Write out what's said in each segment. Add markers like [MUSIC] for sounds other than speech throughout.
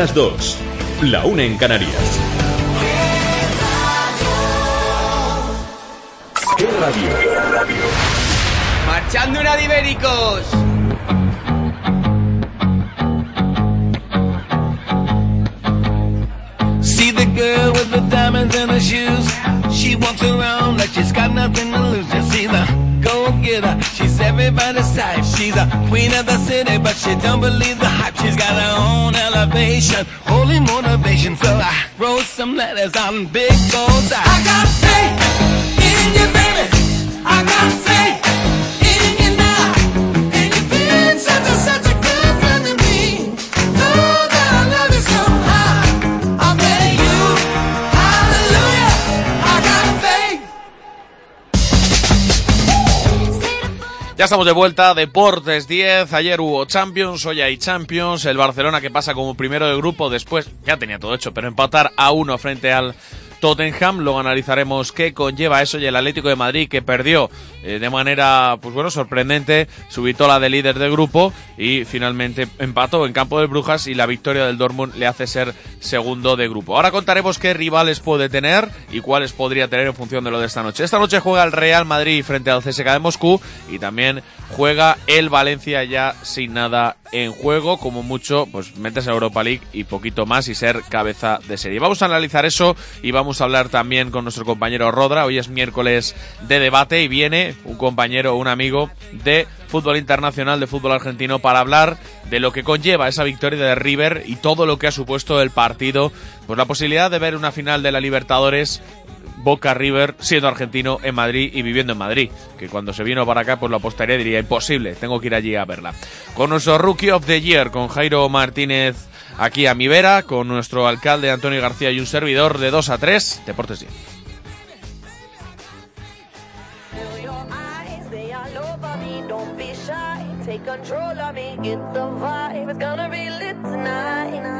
Las dos, la una en Canarias. ¿Qué radio? ¡Marchando una de ibéricos! See the girl with the diamonds in her shoes. She walks around like she's got nothing to lose. Just see the go getter. She's everybody's type. She's a queen of the city, but she don't believe the hype. She's got her own elevation, holy motivation. So I wrote some letters on big goals. I got faith in you, baby. I got faith Ya estamos de vuelta, Deportes 10, ayer hubo Champions, hoy hay Champions, el Barcelona que pasa como primero de grupo, después ya tenía todo hecho, pero empatar a uno frente al Tottenham, luego analizaremos qué conlleva eso y el Atlético de Madrid que perdió eh, de manera, pues bueno, sorprendente, su vitola de líder de grupo y finalmente empató en campo de Brujas y la victoria del Dortmund le hace ser segundo de grupo. Ahora contaremos qué rivales puede tener y cuáles podría tener en función de lo de esta noche. Esta noche juega el Real Madrid frente al CSKA de Moscú y también juega el Valencia ya sin nada en juego, como mucho, pues metes a Europa League y poquito más y ser cabeza de serie. Vamos a analizar eso y vamos a hablar también con nuestro compañero Rodra. Hoy es miércoles de debate y viene un compañero, un amigo de fútbol internacional, de fútbol argentino, para hablar de lo que conlleva esa victoria de River y todo lo que ha supuesto el partido. Pues la posibilidad de ver una final de la Libertadores Boca River siendo argentino en Madrid y viviendo en Madrid. Que cuando se vino para acá, pues lo apostaría diría imposible, tengo que ir allí a verla. Con nuestro Rookie of the Year, con Jairo Martínez aquí a mi vera, con nuestro alcalde Antonio García y un servidor de 2 a 3, Deportes 10. Feel your eyes, they all over me. Don't be shy, take control of me. Get the vibe, it's gonna be lit tonight.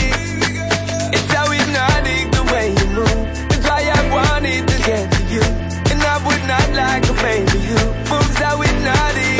It's like a baby. You moves how hypnotic. No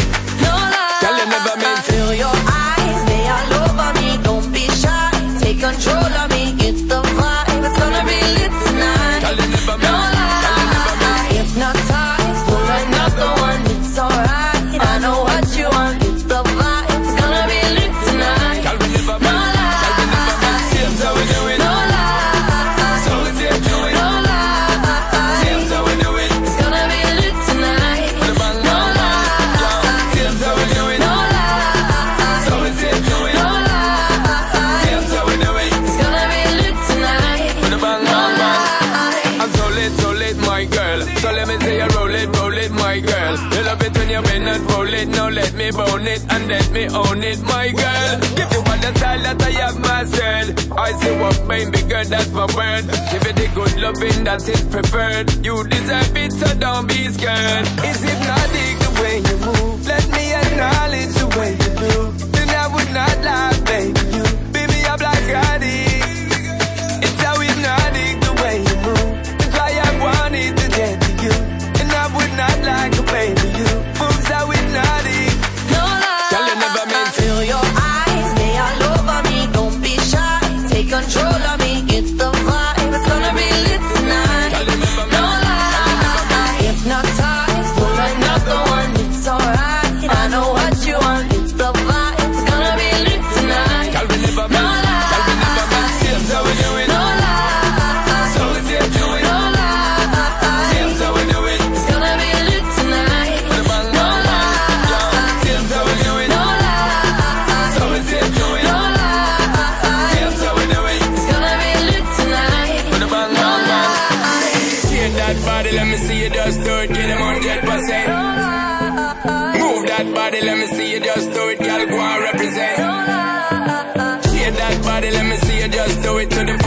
me own it, my girl. Give you all the style that I have mastered. I see what baby girl, that's my word. Give it the good loving that is preferred. You deserve it, so don't be scared. It's hypnotic the way you move. Let me acknowledge the way you do. Then I would not lie. Baby, it to the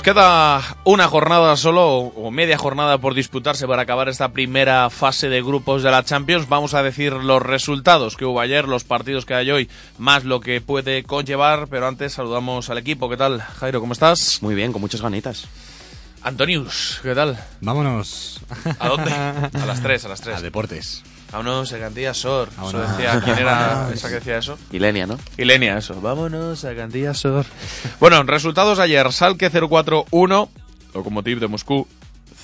Pues queda una jornada solo o media jornada por disputarse para acabar esta primera fase de grupos de la Champions. Vamos a decir los resultados que hubo ayer, los partidos que hay hoy, más lo que puede conllevar, pero antes saludamos al equipo. ¿Qué tal, Jairo? ¿Cómo estás? Muy bien, con muchas ganitas. Antonius, ¿qué tal? Vámonos. ¿A dónde? [LAUGHS] A las 3, a las 3. A deportes. Vámonos a Cantilla Sor. Eso decía, ¿quién era [LAUGHS] esa que decía eso? Ilenia, ¿no? Ilenia, eso. Vámonos a Cantilla Sor. Bueno, resultados ayer. Salque 0-4-1, Lokomotiv de Moscú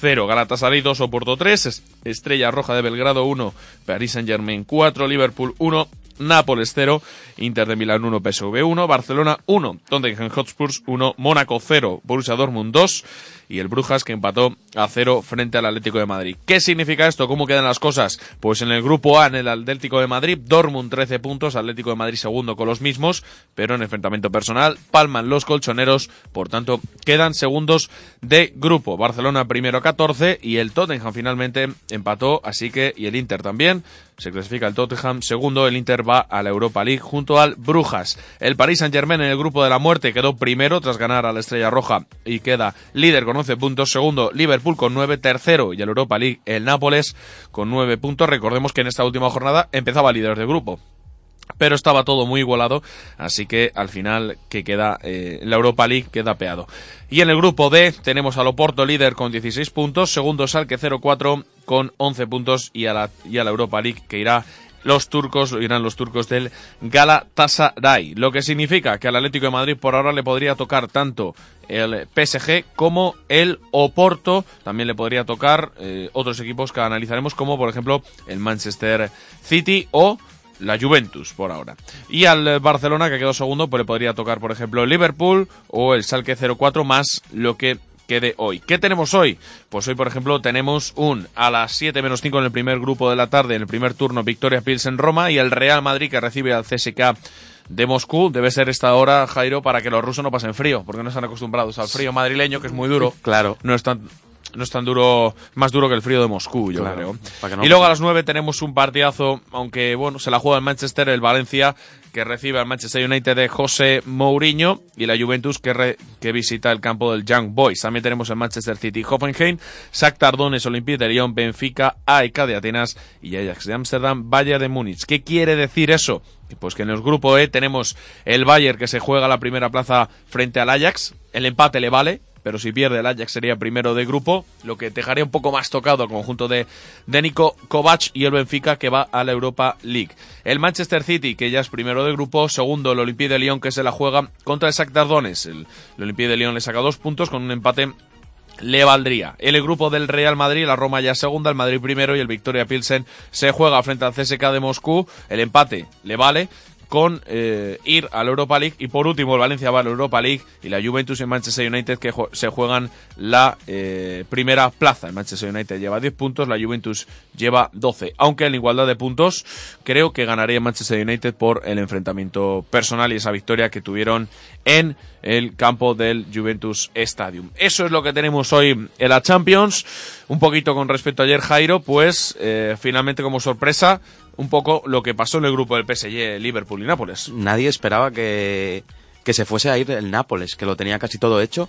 0, Galatasaray 2, Oporto 3, Estrella Roja de Belgrado 1, Paris Saint-Germain 4, Liverpool 1, Nápoles 0, Inter de Milán 1, PSV 1, Barcelona 1, Tottenham Hotspurs 1, Mónaco 0, Borussia Dortmund 2 y el Brujas que empató a 0 frente al Atlético de Madrid. ¿Qué significa esto? ¿Cómo quedan las cosas? Pues en el grupo A, en el Atlético de Madrid, Dortmund 13 puntos, Atlético de Madrid segundo con los mismos, pero en enfrentamiento personal palman los colchoneros, por tanto quedan segundos de grupo. Barcelona primero 14 y el Tottenham finalmente empató, así que y el Inter también. Se clasifica el Tottenham segundo, el Inter va a la Europa League junto al Brujas. El Paris Saint-Germain en el grupo de la muerte quedó primero tras ganar a la Estrella Roja y queda líder con 11 puntos, segundo Liverpool con 9, tercero y el Europa League el Nápoles con 9 puntos. Recordemos que en esta última jornada empezaba líder de grupo pero estaba todo muy igualado, así que al final que queda eh, la Europa League queda peado. Y en el grupo D tenemos al Oporto líder con 16 puntos, segundo Salque 0-4 con 11 puntos y a la, y a la Europa League que irá los turcos, irán los turcos del Galatasaray, lo que significa que al Atlético de Madrid por ahora le podría tocar tanto el PSG como el Oporto, también le podría tocar eh, otros equipos que analizaremos como por ejemplo el Manchester City o la Juventus por ahora. Y al Barcelona, que quedó segundo, pues le podría tocar, por ejemplo, el Liverpool o el Salque 04 más lo que quede hoy. ¿Qué tenemos hoy? Pues hoy, por ejemplo, tenemos un a las 7 menos 5 en el primer grupo de la tarde, en el primer turno, Victoria Pils en Roma y el Real Madrid que recibe al CSK de Moscú. Debe ser esta hora, Jairo, para que los rusos no pasen frío, porque no están acostumbrados al frío madrileño, que es muy duro. Claro. No es tan, no es tan duro, más duro que el frío de Moscú, yo Claro, creo. no y luego a las 9 tenemos un partidazo, aunque bueno, se la juega el Manchester, el Valencia, que recibe al Manchester United de José Mourinho, y la Juventus que, re- que visita el campo del Young Boys. También tenemos el Manchester City Hoffenheim, Shakhtar Donetsk, Olympique de Lyon, Benfica, AEK de Atenas y Ajax de Ámsterdam, Bayern de Múnich. ¿Qué quiere decir eso? Pues que en el grupo E tenemos el Bayern que se juega la primera plaza frente al Ajax, el empate le vale, pero si pierde el Ajax sería primero de grupo, lo que dejaría un poco más tocado al conjunto de, de Nico Kovac y el Benfica que va a la Europa League. El Manchester City, que ya es primero de grupo, segundo el Olympique de Lyon que se la juega contra el Shakhtar Donetsk. El, el Olympique de Lyon le saca dos puntos con un empate le valdría. El grupo del Real Madrid, la Roma ya segunda, el Madrid primero y el Victoria Pilsen se juega frente al CSK de Moscú. El empate le vale con eh, ir a la Europa League y por último el Valencia va a la Europa League y la Juventus el Manchester United que se juegan la eh, primera plaza. El Manchester United lleva 10 puntos, la Juventus lleva 12. Aunque en igualdad de puntos creo que ganaría Manchester United por el enfrentamiento personal y esa victoria que tuvieron en el campo del Juventus Stadium. Eso es lo que tenemos hoy en la Champions. Un poquito con respecto a ayer, Jairo, pues eh, finalmente como sorpresa, un poco lo que pasó en el grupo del PSG, Liverpool y Nápoles. Nadie esperaba que, que se fuese a ir el Nápoles, que lo tenía casi todo hecho.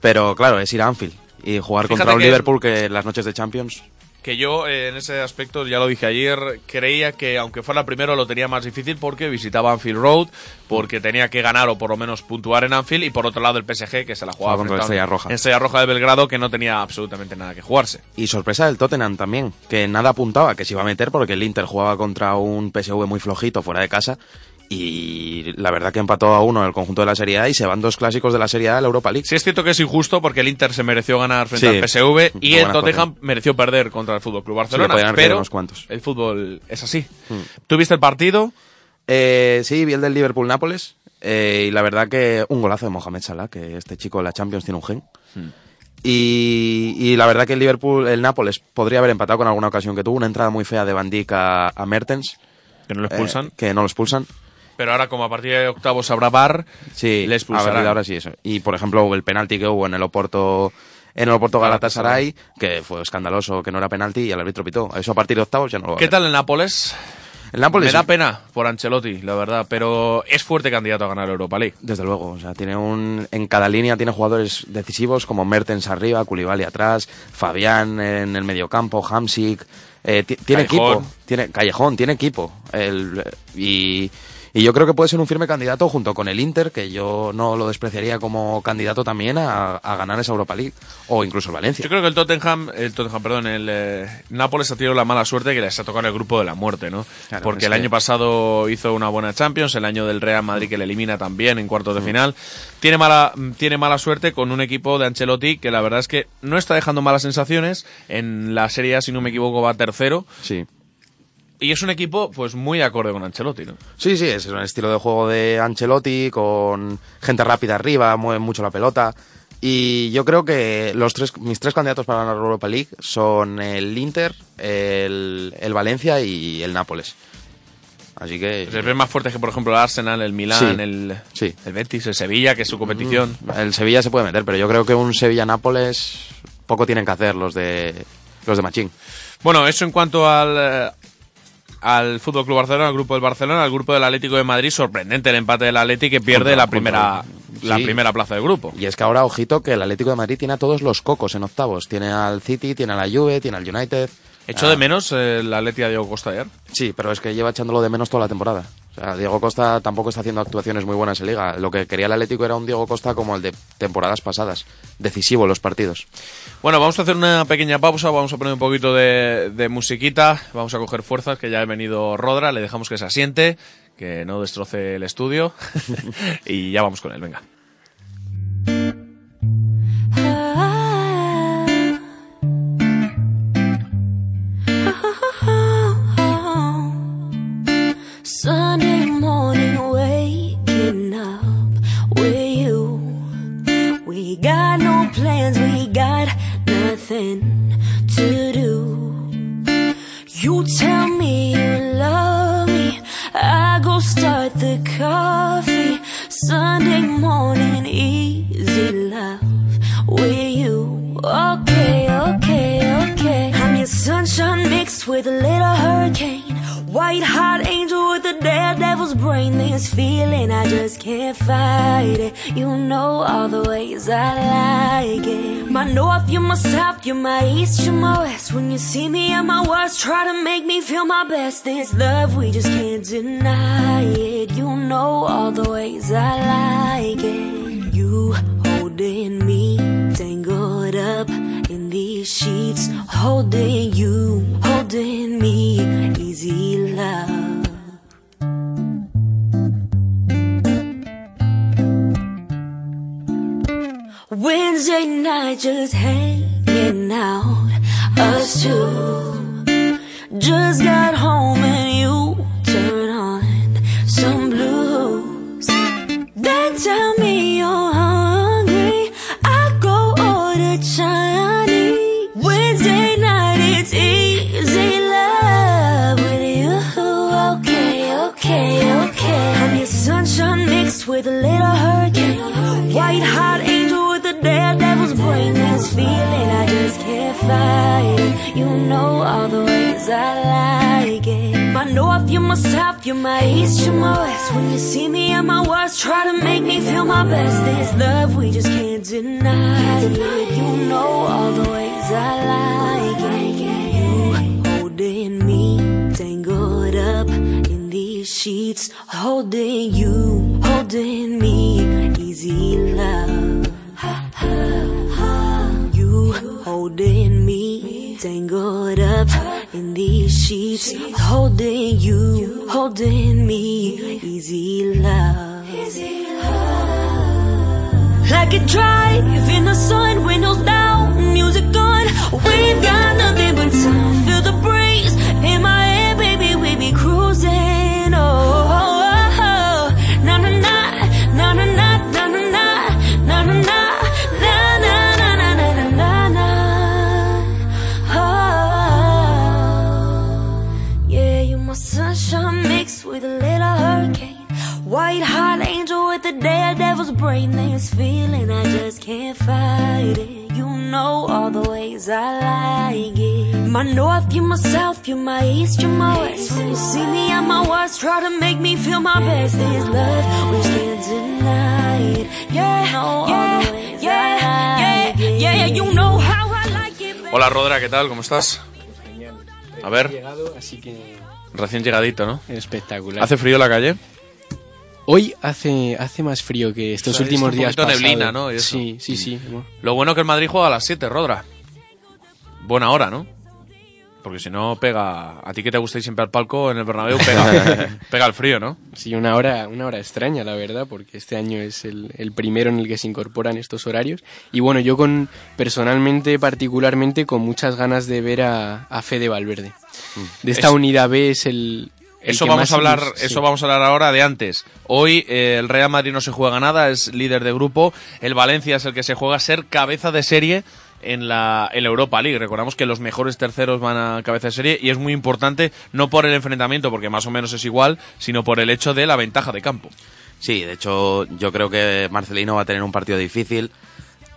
Pero claro, es ir a Anfield y jugar Fíjate contra un Liverpool que las noches de Champions. Que yo eh, en ese aspecto, ya lo dije ayer, creía que aunque fuera primero lo tenía más difícil porque visitaba Anfield Road, porque tenía que ganar o por lo menos puntuar en Anfield y por otro lado el PSG que se la jugaba contra Estrella Roja. Estrella Roja de Belgrado que no tenía absolutamente nada que jugarse. Y sorpresa del Tottenham también, que nada apuntaba que se iba a meter porque el Inter jugaba contra un PSV muy flojito fuera de casa. Y la verdad que empató a uno en el conjunto de la Serie A y se van dos clásicos de la Serie A a la Europa League. Sí es cierto que es injusto porque el Inter se mereció ganar frente Sí. al PSV y el Tottenham cosas. mereció perder contra el Fútbol Club Barcelona, pero unos cuantos. el fútbol es así. Mm. ¿Tú viste el partido? Eh, sí, vi el del Liverpool-Nápoles. eh, y la verdad que un golazo de Mohamed Salah, que este chico de la Champions tiene un gen. Hmm. Y, y la verdad que el Liverpool, el Nápoles, podría haber empatado con alguna ocasión que tuvo una entrada muy fea de Van Dijk a, a Mertens. Que no lo expulsan. eh, que no lo expulsan. Pero ahora como a partir de octavos habrá bar, Sí, le expulsarán. ahora sí eso. Y por ejemplo, el penalti que hubo en el Oporto en el Oporto Galatasaray, que fue escandaloso, que no era penalti y el árbitro pitó. Eso a partir de octavos ya no lo va a ¿Qué ver. tal el Nápoles? El Nápoles Me da pena por Ancelotti, la verdad, pero es fuerte candidato a ganar Europa League. Desde luego, o sea, tiene un en cada línea tiene jugadores decisivos como Mertens arriba, Koulibaly atrás, Fabián en el mediocampo, Hamsik, eh, ti- tiene Callejón. equipo, tiene Callejón, tiene equipo. El- y, y yo creo que puede ser un firme candidato junto con el Inter, que yo no lo despreciaría como candidato también a, a ganar esa Europa League o incluso el Valencia. Yo creo que el Tottenham, el Tottenham, perdón, el eh, Nápoles ha tenido la mala suerte que les ha tocado el grupo de la muerte, ¿no? Claro, Porque el que- año pasado hizo una buena Champions, el año del Real Madrid que le elimina también en cuartos de Mm. final. Tiene mala, tiene mala suerte con un equipo de Ancelotti que la verdad es que no está dejando malas sensaciones. En la Serie A, si no me equivoco, va tercero. Sí. Y es un equipo, pues, muy acorde con Ancelotti, ¿no? Sí, sí, es un estilo de juego de Ancelotti con gente rápida arriba, mueve mucho la pelota. Y yo creo que los tres, mis tres candidatos para ganar la Europa League son el Inter, el, el Valencia y el Nápoles. Así que... Se ven más fuertes que, por ejemplo, el Arsenal, el Milán, Sí, el, sí. el Betis, el Sevilla, que es su competición. El Sevilla se puede meter, pero yo creo que un Sevilla-Nápoles poco tienen que hacer los de los de Machín. Bueno, eso en cuanto al, eh, al Fútbol Club Barcelona, al grupo del Barcelona, al grupo del Atlético de Madrid. Sorprendente el empate del Atlético que pierde Contra- la primera contra- la sí. primera plaza del grupo. Y es que ahora, ojito, que el Atlético de Madrid tiene a todos los cocos en octavos. Tiene al City, tiene a la Juve, tiene al United. Hecho Ah, de menos eh, el Atlético de Diego Costa ayer. Sí, pero es que lleva echándolo de menos toda la temporada. Diego Costa tampoco está haciendo actuaciones muy buenas en Liga. Lo que quería el Atlético era un Diego Costa como el de temporadas pasadas. Decisivo en los partidos. Bueno, vamos a hacer una pequeña pausa, vamos a poner un poquito de, de musiquita, vamos a coger fuerzas, que ya ha venido Rodra, le dejamos que se asiente, que no destroce el estudio [LAUGHS] y ya vamos con él, venga. Sunday morning, waking up with you. We got no plans, we got nothing to do. You tell me you love me, I go start the coffee. Sunday morning, easy love with you. Okay, okay, okay. I'm your sunshine mixed with a little hurricane. White hot angel with a daredevil's brain. This feeling I just can't fight it. You know all the ways I like it. My north, you're my south, you're my east, you're my west. When you see me at my worst, try to make me feel my best. This love, we just can't deny it. You know all the ways I like it. You holding me, tangled up in these sheets, holding you, holding Just hanging out, us two. Just got home know all the ways I like it. My north, you're my south, you're my east, you're my west. When you see me at my worst, try to make me feel my best. This love, we just can't deny it. You know all the ways I like it. You holding me, tangled up in these sheets, holding you, holding me, easy love. You holding me, tangled up in these sheets, holding you, holding me, easy love. Like a drive in the sun, windows down, music on. We've got nothing but time. Feel the breeze in my White hot angel with a daredevil's brain. This feeling I just can't fight it. You know all the ways I like it. My north, you're my south, you're my east, you're my west. When you see me at my worst, try to make me feel my best. This love we can't deny. Yeah, no, yeah, yeah, yeah, yeah, you know how I like it. Hola Rodra, ¿qué tal? ¿Cómo estás? A ver, llegado, así que recién llegadito, ¿no? espectacular. ¿Hace frío la calle? Hoy hace, hace más frío que estos O sea, últimos es un días neblina, ¿no? Y eso. Sí, sí, sí. Lo bueno que el Madrid juega a las 7, Rodra. Buena hora, ¿no? Porque si no pega... A ti que te gusta ir siempre al palco en el Bernabéu, pega, [LAUGHS] pega el frío, ¿no? Sí, una hora, una hora extraña, la verdad, porque este año es el, el primero en el que se incorporan estos horarios. Y bueno, yo con personalmente, particularmente, con muchas ganas de ver a, a Fede Valverde. De esta Es- unidad B es el... Eso vamos a hablar, sí. eso vamos a hablar ahora de antes. Hoy eh, el Real Madrid no se juega nada, es líder de grupo. El Valencia es el que se juega ser cabeza de serie en la, en la Europa League. Recordamos que los mejores terceros van a cabeza de serie y es muy importante no por el enfrentamiento, porque más o menos es igual, sino por el hecho de la ventaja de campo. Sí, de hecho, yo creo que Marcelino va a tener un partido difícil.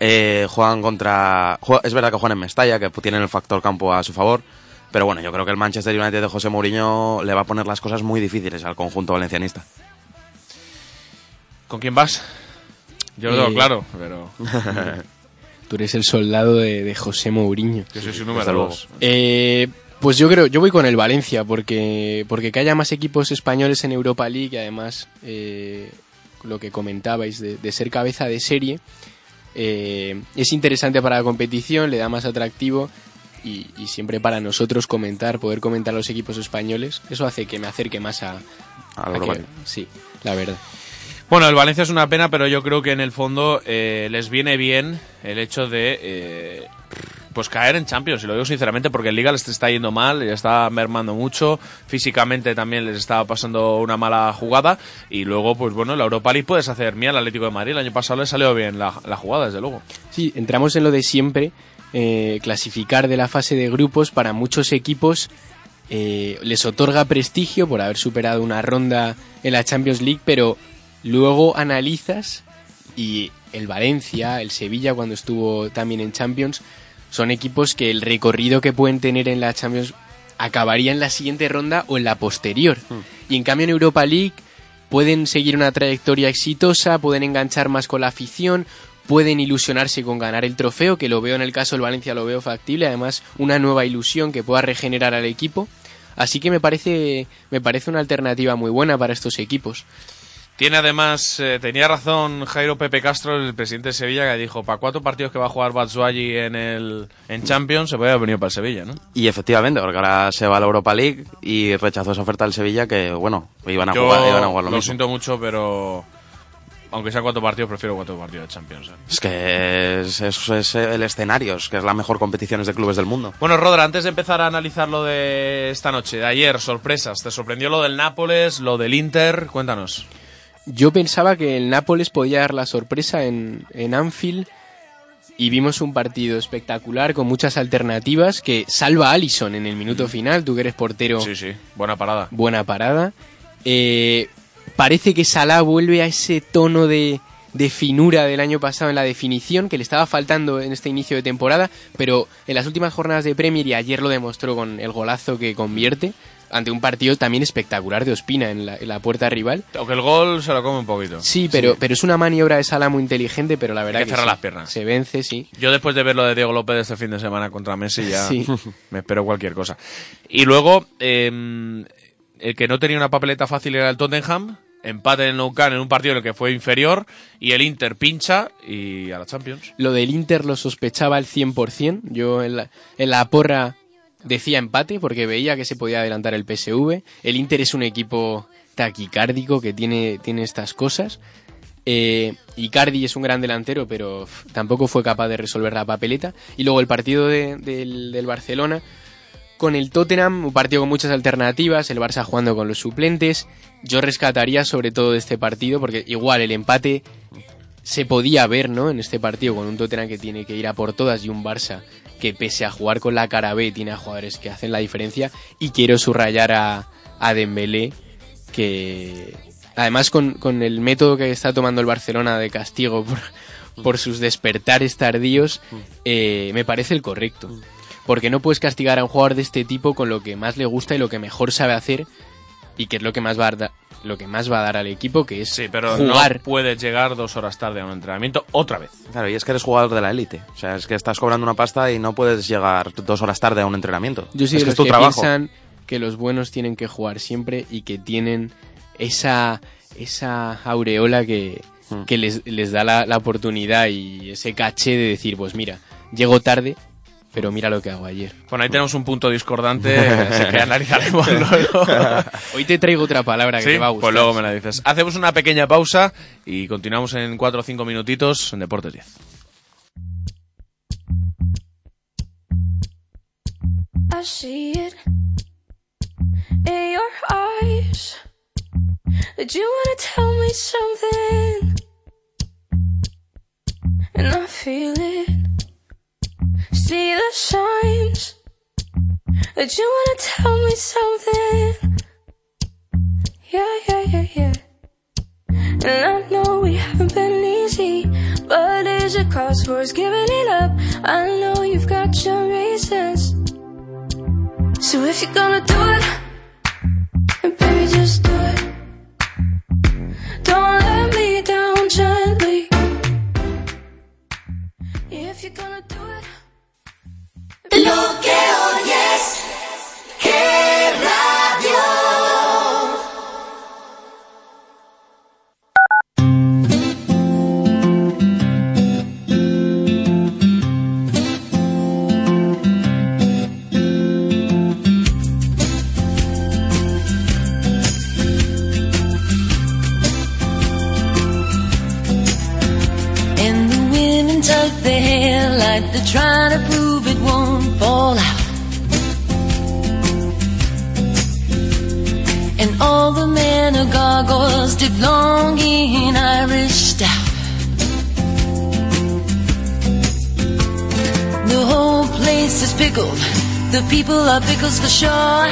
Eh, juegan contra. Es verdad que juegan en Mestalla, que tienen el factor campo a su favor. Pero bueno, yo creo que el Manchester United de José Mourinho le va a poner las cosas muy difíciles al conjunto valencianista. ¿Con quién vas? Yo lo tengo Eh, claro, pero... [LAUGHS] Tú eres el soldado de, de José Mourinho. Yo soy su número dos. Eh, pues yo creo, yo voy con el Valencia, porque, porque que haya más equipos españoles en Europa League, y además eh, lo que comentabais de, de ser cabeza de serie, eh, es interesante para la competición, le da más atractivo y, y siempre para nosotros comentar, poder comentar a los equipos españoles, eso hace que me acerque más a, A que- sí, la verdad. Bueno, el Valencia es una pena, pero yo creo que en el fondo eh, les viene bien el hecho de eh, pues caer en Champions, y lo digo sinceramente porque en Liga les está yendo mal, les está mermando mucho, físicamente también les está pasando una mala jugada, y luego, pues bueno, en la Europa League puedes hacer mía al Atlético de Madrid, el año pasado les salió bien la, la jugada, desde luego. Sí, entramos en lo de siempre, eh, clasificar de la fase de grupos para muchos equipos eh, les otorga prestigio por haber superado una ronda en la Champions League, pero luego analizas y el Valencia, el Sevilla cuando estuvo también en Champions, son equipos que el recorrido que pueden tener en la Champions acabaría en la siguiente ronda o en la posterior. Y en cambio en Europa League pueden seguir una trayectoria exitosa, pueden enganchar más con la afición, pueden ilusionarse con ganar el trofeo, que lo veo en el caso del Valencia, lo veo factible, además una nueva ilusión que pueda regenerar al equipo. Así que me parece, me parece una alternativa muy buena para estos equipos. Tiene además, eh, tenía razón Jairo Pepe Castro, el presidente de Sevilla, que dijo, para cuatro partidos que va a jugar Batshuayi en el en Champions, se puede haber venido para el Sevilla, ¿no? Y efectivamente, porque ahora se va a la Europa League y rechazó esa oferta del Sevilla que, bueno, iban a Yo jugar, iban a jugar lo, lo mismo. siento mucho, pero aunque sean cuatro partidos, prefiero cuatro partidos de Champions. ¿eh? Es que es, es- es el escenario, es que es la mejor competición de clubes del mundo. Bueno, Rodra, antes de empezar a analizar lo de esta noche, de ayer, sorpresas. ¿Te sorprendió lo del Nápoles, lo del Inter? Cuéntanos. Yo pensaba que el Nápoles podía dar la sorpresa en, en Anfield y vimos un partido espectacular con muchas alternativas que salva a Allison en el minuto final, tú que eres portero, Sí, sí, buena parada. buena parada. Eh, parece que Salah vuelve a ese tono de, de finura del año pasado en la definición que le estaba faltando en este inicio de temporada, pero en las últimas jornadas de Premier y ayer lo demostró con el golazo que convierte ante un partido también espectacular de Ospina en la, en la puerta rival. Aunque el gol se lo come un poquito. Sí, pero, pero es una maniobra de Sala muy inteligente, pero la verdad Hay que cerrar sí. las piernas. Se vence, sí. Yo después de ver lo de Diego López este fin de semana contra Messi ya Sí. [LAUGHS] me espero cualquier cosa. Y luego, eh, el que no tenía una papeleta fácil era el Tottenham. Empate en el Nou en un partido en el que fue inferior. Y el Inter pincha y a la Champions. Lo del Inter lo sospechaba al 100%. Yo en la, en la porra decía empate porque veía que se podía adelantar el PSV. El Inter es un equipo taquicárdico que tiene, tiene estas cosas. Eh, Icardi es un gran delantero, pero tampoco fue capaz de resolver la papeleta. Y luego el partido de- del Barcelona con el Tottenham, un partido con muchas alternativas, el Barça jugando con los suplentes. Yo rescataría sobre todo de este partido, porque igual el empate se podía ver, ¿no? En este partido con un Tottenham que tiene que ir a por todas y un Barça que pese a jugar con la cara B tiene a jugadores que hacen la diferencia y quiero subrayar a, a Dembélé que además con, con el método que está tomando el Barcelona de castigo por, por sus despertares tardíos eh, me parece el correcto. Porque no puedes castigar a un jugador de este tipo con lo que más le gusta y lo que mejor sabe hacer y que es lo que más va a dar, lo que más va a dar al equipo, que es Pero jugar. no puedes llegar dos horas tarde a un entrenamiento otra vez. Claro, y es que eres jugador de la élite. O sea, es que estás cobrando una pasta y no puedes llegar dos horas tarde a un entrenamiento. Yo soy es de que los es tu que trabajo. piensan que los buenos tienen que jugar siempre y que tienen esa, esa aureola que, Hmm. que les, les da la, la oportunidad y ese caché de decir, pues mira, llego tarde, pero mira lo que hago ayer. Bueno, ahí tenemos un punto discordante que analizaremos [LAUGHS] luego. Hoy te traigo otra palabra que ¿Sí? te va a gustar. Pues luego me la dices. Hacemos una pequeña pausa y continuamos en 4 o 5 minutitos en Deportes 10. I see it in your eyes that you wanna tell me something, and I feel it. See the signs that you wanna tell me something. Yeah, yeah, yeah, yeah. And I know we haven't been easy, but is it cause for us giving it up? I know you've got your reasons. So if you're gonna do it, baby just do it. Don't let me down gently. If you're gonna do it. Lo the their hair like they're trying to gargoyles dip long in Irish stout. The whole place is pickled. The people are pickles for sure.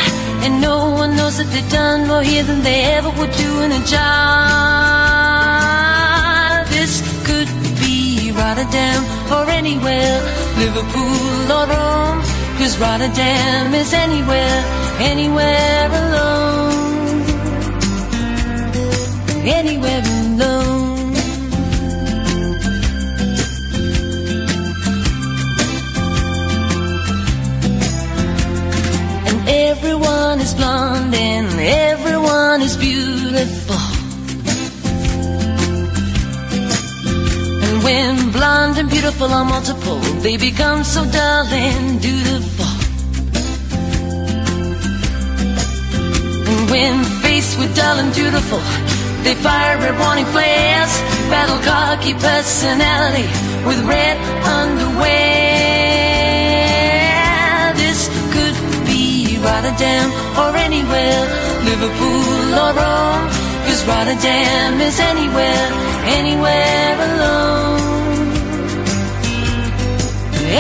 And no one knows that they've done more here than they ever would do in a job. This could be Rotterdam or anywhere, Liverpool or Rome. Cause Rotterdam is anywhere, anywhere alone. Anywhere alone. And everyone is blonde and everyone is beautiful. And when blonde and beautiful are multiple, they become so dull and dutiful. And when faced with dull and dutiful, they fire red warning flares, battle cocky personality with red underwear. This could be Rotterdam or anywhere, Liverpool or Rome. Cause Rotterdam is anywhere, anywhere alone.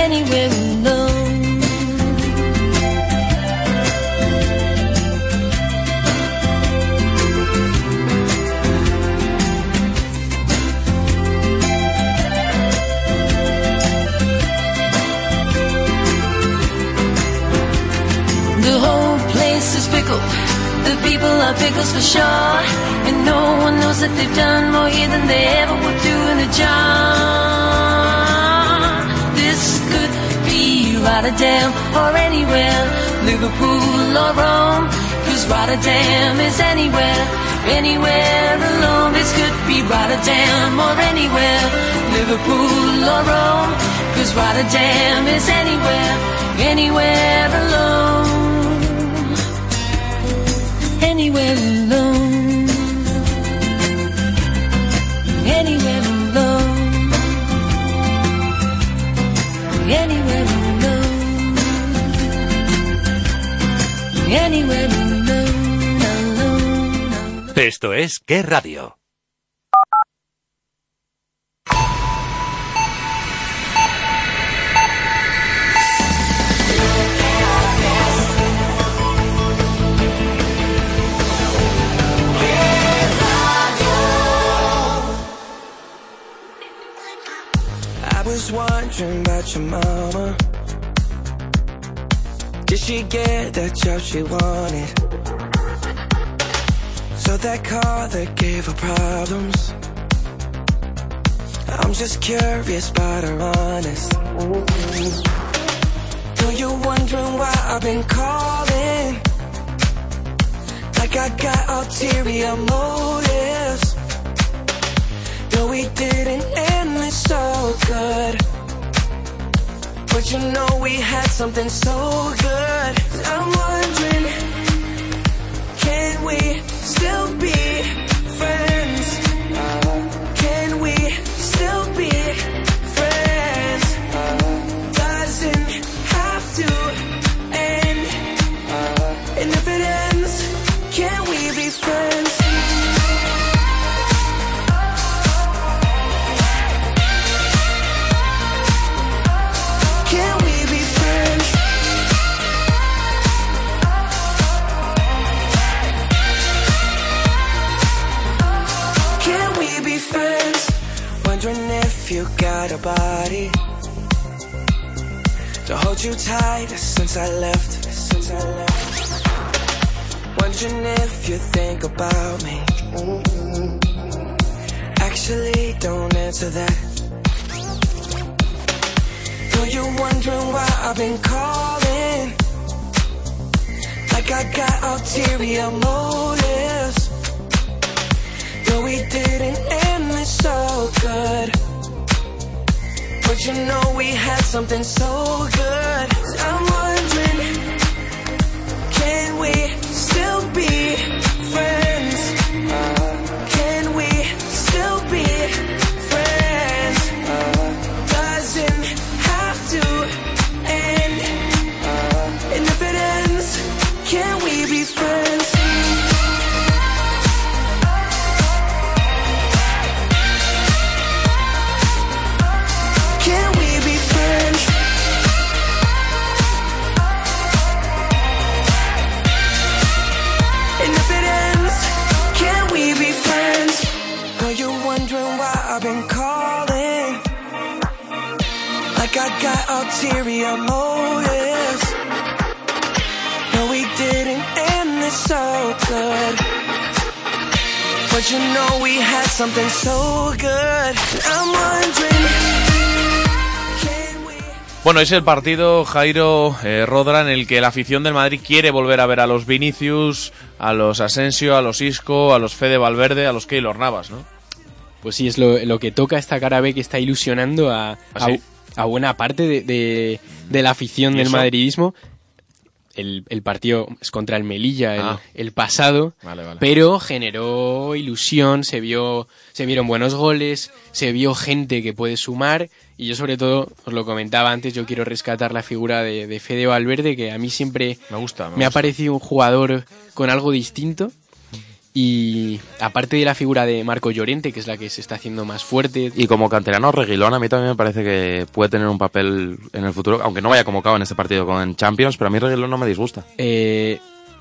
Anywhere alone. The whole place is pickled. The people are pickles for sure. And no one knows that they've done more here than they ever would do in a job. This could be Rotterdam or anywhere, Liverpool or Rome. Cause Rotterdam is anywhere, anywhere alone. This could be Rotterdam or anywhere, Liverpool or Rome. Cause Rotterdam is anywhere, anywhere alone. Esto es Qué Radio. I was wondering about your mama. Did she get that job she wanted? So that car that gave her problems. I'm just curious about her honest. Know you're wondering why I've been calling. Like I got ulterior motives. Though we didn't end it so good. But you know we had something so good. I'm wondering, can we still be friends? If you got a body to hold you tight since I left. Since I left. Wondering if you think about me. Actually, don't answer that. Though you're wondering why I've been calling. Like I got ulterior motives. No, we didn't end it so good. But you know we had something so good. I'm wondering, ulterior motives. No, we didn't end this so good. But you know we had something so good. I'm wondering. Bueno, es el partido, Jairo eh, Rodra, en el que la afición del Madrid quiere volver a ver a los Vinicius, a los Asensio, a los Isco, a los Fede Valverde, a los Keylor Navas, ¿no? Pues sí, es lo, lo que toca esta cara B que está ilusionando a, ¿Ah, sí? A buena parte de, de- de la afición ¿Y del madridismo. El, el partido es contra el Melilla el, Ah. el pasado, Vale, vale. pero generó ilusión, se vio, se vieron buenos goles, se vio gente que puede sumar y yo sobre todo, os lo comentaba antes, yo quiero rescatar la figura de, de Fede Valverde que a mí siempre Me gusta, me me ha parecido un jugador con algo distinto y aparte de la figura de Marco Llorente, que es la que se está haciendo más fuerte, Y como canterano, Reguilón a mí también me parece que puede tener un papel en el futuro, aunque no vaya convocado en este partido con Champions, pero a mí Reguilón no me disgusta. Eh,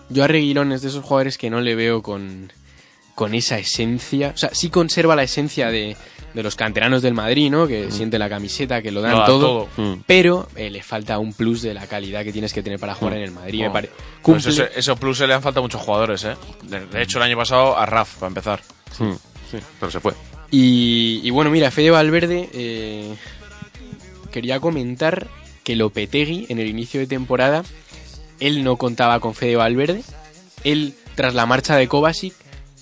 yo a Reguilón es de esos jugadores que no le veo con, con esa esencia. O sea, sí conserva la esencia de, de los canteranos del Madrid, ¿no? Que siente la camiseta, que lo dan Lo da todo. todo. Mm. Pero eh, le falta un plus de la calidad que tienes que tener para jugar en el Madrid. Me pare- Pues cumple- ese, ese plus se le han faltado muchos jugadores, ¿eh? De, de hecho, el año pasado a Raf, para empezar. Sí, pero se fue. Y, y bueno, mira, Fede Valverde, eh, quería comentar que Lopetegui en el inicio de temporada, él no contaba con Fede Valverde. Él, tras la marcha de Kovacic,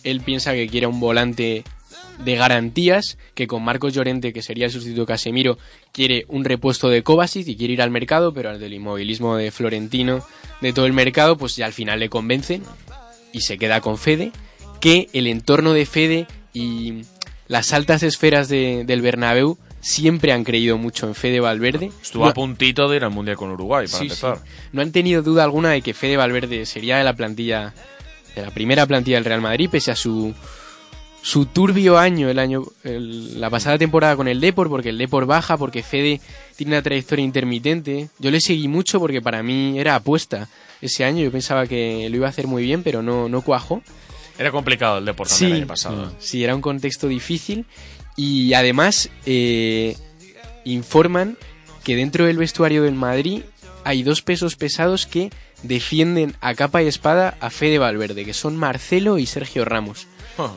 él piensa que quiere un volante de garantías, que con Marcos Llorente, que sería el sustituto de Casemiro, quiere un repuesto de Kovacic y quiere ir al mercado, pero al del inmovilismo de Florentino, de todo el mercado, pues ya al final le convencen y se queda con Fede, que el entorno de Fede y las altas esferas de- del Bernabéu siempre han creído mucho en Fede Valverde. Estuvo No- a puntito de ir al Mundial con Uruguay, para Sí, empezar. sí. No han tenido duda alguna de que Fede Valverde sería de la plantilla, de la primera plantilla del Real Madrid, pese a su su turbio año el año el- la pasada temporada con el Depor, porque el Depor baja, porque Fede tiene una trayectoria intermitente. Yo le seguí mucho porque para mí era apuesta ese año. Yo pensaba que lo iba a hacer muy bien, pero no, no cuajó. Era complicado el deporte Sí, el año pasado. ¿eh? sí, era un contexto difícil y además eh, informan que dentro del vestuario del Madrid hay dos pesos pesados que defienden a capa y espada a Fede Valverde, que son Marcelo y Sergio Ramos.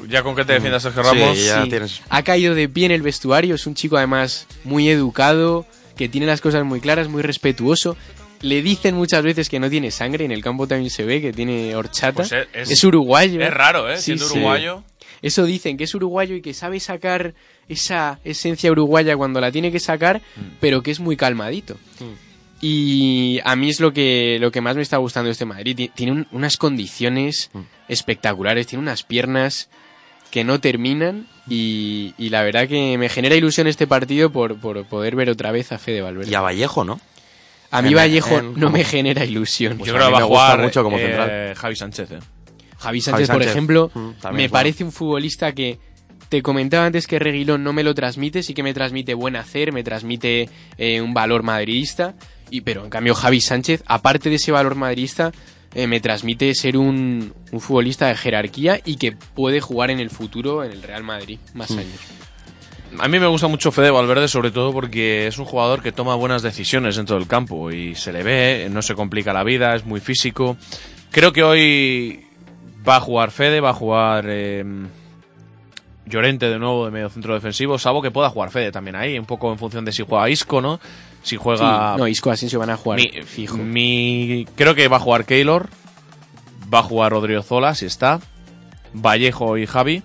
Ya con que te defiendas Sergio Ramos. Sí. Ha caído de pie en el vestuario, es un chico además muy educado, que tiene las cosas muy claras, muy respetuoso. Le dicen muchas veces que no tiene sangre, en el campo también se ve que tiene horchata. Pues es- es, uruguayo. es raro, ¿eh? Sí, Siendo sí. uruguayo. Eso dicen, que es uruguayo y que sabe sacar esa esencia uruguaya cuando la tiene que sacar, Mm. pero que es muy calmadito. Y a mí es lo que, lo que más me está gustando de este Madrid. Ti- Tiene un- unas condiciones Mm. Espectaculares, tiene unas piernas que no terminan y, y la verdad que me genera ilusión este partido por, por poder ver otra vez a Fede Valverde. Y a Vallejo, ¿no? A mí En- Vallejo en- no como- me genera ilusión. Pues Yo creo que va a jugar mucho como eh, central. Javi Sánchez. ¿eh? Javi Sánchez, por Sánchez. ejemplo, Mm, me parece un futbolista que te comentaba antes que Reguilón no me lo transmite, sí que me transmite buen hacer, me transmite eh, un valor madridista, y pero en cambio Javi Sánchez, aparte de ese valor madridista, eh, me transmite ser un, un futbolista de jerarquía y que puede jugar en el futuro en el Real Madrid más Mm. años. A mí me gusta mucho Fede Valverde, sobre todo porque es un jugador que toma buenas decisiones dentro del campo y se le ve, no se complica la vida, es muy físico. Creo que hoy va a jugar Fede, va a jugar eh, Llorente de nuevo de medio centro defensivo, salvo que pueda jugar Fede también ahí, un poco en función de si juega Isco, ¿no? Si juega... Sí, no, Isco Asensio van a jugar mi, fijo. mi- creo que va a jugar Keylor, va a jugar Rodrigo Zola, si está, Vallejo y Javi.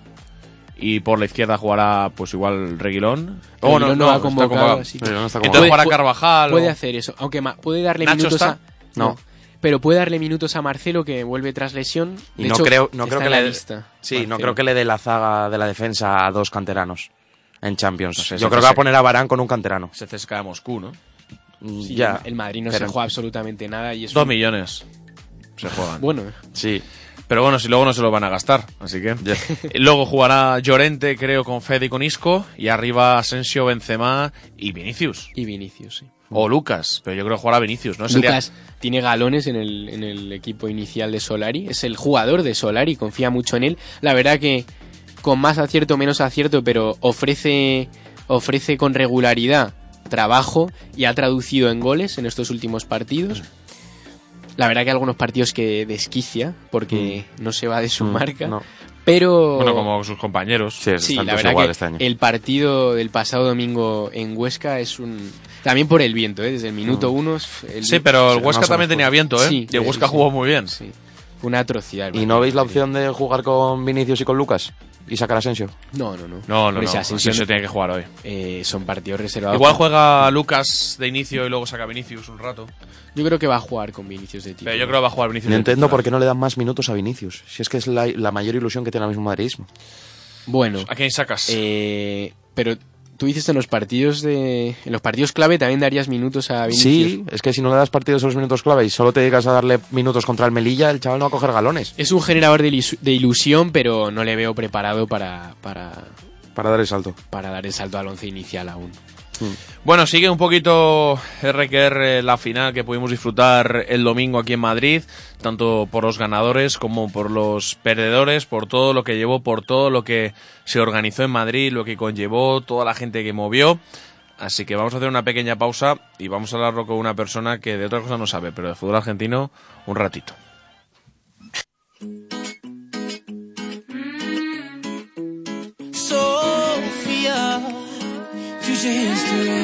Y por la izquierda jugará, pues igual Reguilón. Oh, Reguilón no, no, ha está convocado, convocado. así que- Entonces Puede- jugará Carvajal. Puede o- hacer eso, aunque ma- puede darle ¿Nacho minutos está? a... No. Pero puede darle minutos a Marcelo que vuelve tras lesión. Y no hecho, creo, no creo que le lista. Sí, no creo que le dé la zaga de la defensa a dos canteranos en Champions. No sé, Yo creo que va a poner a Barán con un canterano. Se CSKA de Moscú, ¿no? Sí, ya. El Madrid no Pero- se juega absolutamente nada y es Dos un- millones se juegan. Bueno, Sí. Pero bueno, si luego no se lo van a gastar, así que. [LAUGHS] Luego jugará Llorente, creo, con Fede y con Isco. Y arriba Asensio, Benzema y Vinicius. y Vinicius, sí. O Lucas, pero yo creo que jugará Vinicius, ¿no? Sería- Lucas tiene galones en el, en el equipo inicial de Solari. Es el jugador de Solari, confía mucho en él. La verdad que con más acierto o menos acierto, pero ofrece, ofrece con regularidad trabajo y ha traducido en goles en estos últimos partidos. La verdad que hay algunos partidos que desquicia porque no se va de su Mm, marca. no. Pero Bueno, como sus compañeros. Sí, la verdad igual que este año. el partido del pasado domingo en Huesca es un... También por el viento, ¿eh? desde el minuto uno... el- Sí, pero el Huesca también tenía viento, ¿eh? Sí, y el Huesca sí. jugó muy bien. Sí. Fue una atrocidad. ¿Y no veis la opción de jugar con Vinicius y con Lucas? ¿Y sacar a Asensio? No, no, no. No, no, no. si Asensio Asensio tiene que jugar hoy. eh, son partidos reservados. Igual juega Lucas de inicio y luego saca Vinicius un rato. Yo creo que va a jugar con Vinicius de tipo. Pero yo creo que va a jugar Vinicius. No de entiendo titular. por qué no le dan más minutos a Vinicius. Si es que es la, la mayor ilusión que tiene ahora mismo madridismo. Bueno, ¿A quién sacas? eh, pero tú dices en los partidos de... En los partidos clave también darías minutos a Vinicius. Sí, es que si no le das partidos a los minutos clave y solo te dedicas a darle minutos contra el Melilla, el chaval no va a coger galones. Es un generador de, ilusión, pero no le veo preparado para, para, Para dar el salto. para dar el salto al once inicial aún. Bueno, sigue un poquito RQR la final que pudimos disfrutar el domingo aquí en Madrid, tanto por los ganadores como por los perdedores, por todo lo que llevó, por todo lo que se organizó en Madrid, lo que conllevó, toda la gente que movió. Así que vamos a hacer una pequeña pausa y vamos a hablarlo con una persona que de otra cosa no sabe, pero de fútbol argentino un ratito. Future history.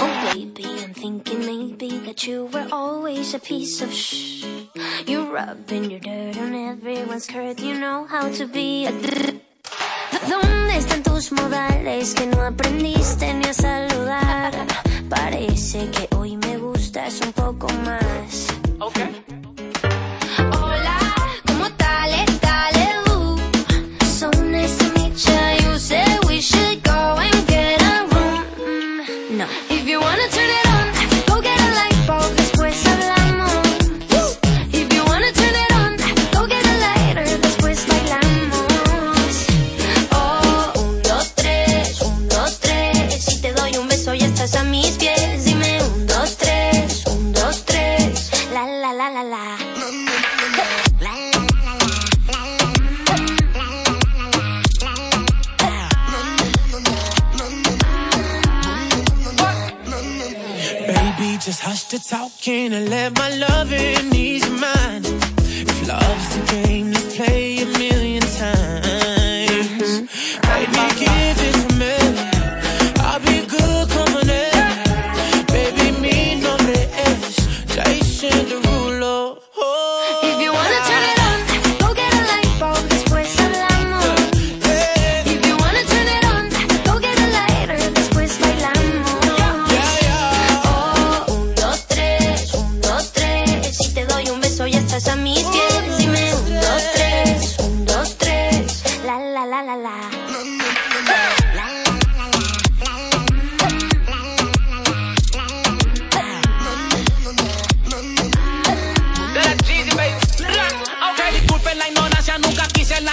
Oh, baby, I'm thinking maybe that you were always a piece of shh. You're rubbing your dirt on everyone's skirt. You know how to be a. d- ¿Dónde están tus modales que no aprendiste ni a saludar? Parece que hoy me gustas un poco más. Hola,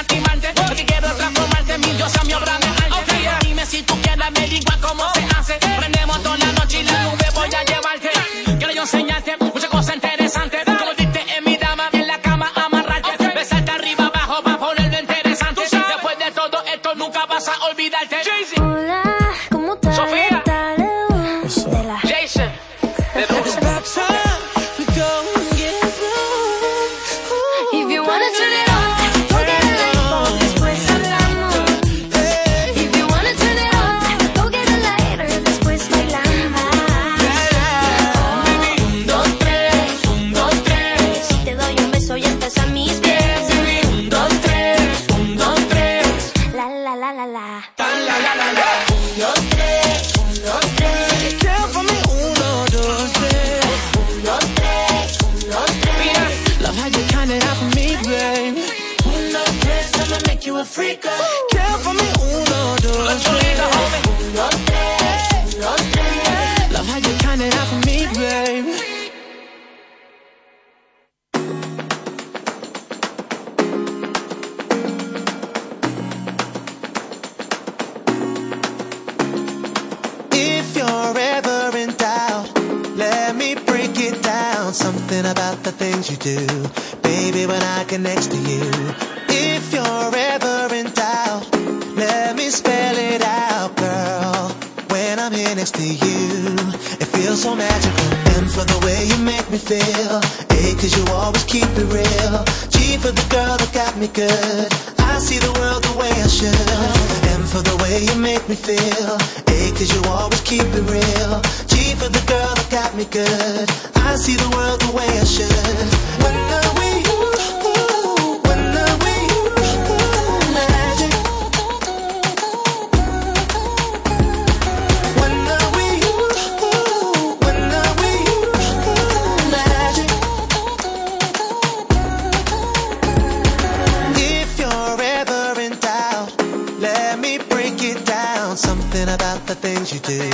lastimarte. Porque quiero transformarte mi diosa, mi obra de arte. Dime si tú quieres averiguar cómo se hace. Way you make me feel. A, cause you always keep it real. G for the girl that got me good. I see the world the way I should. When are you do,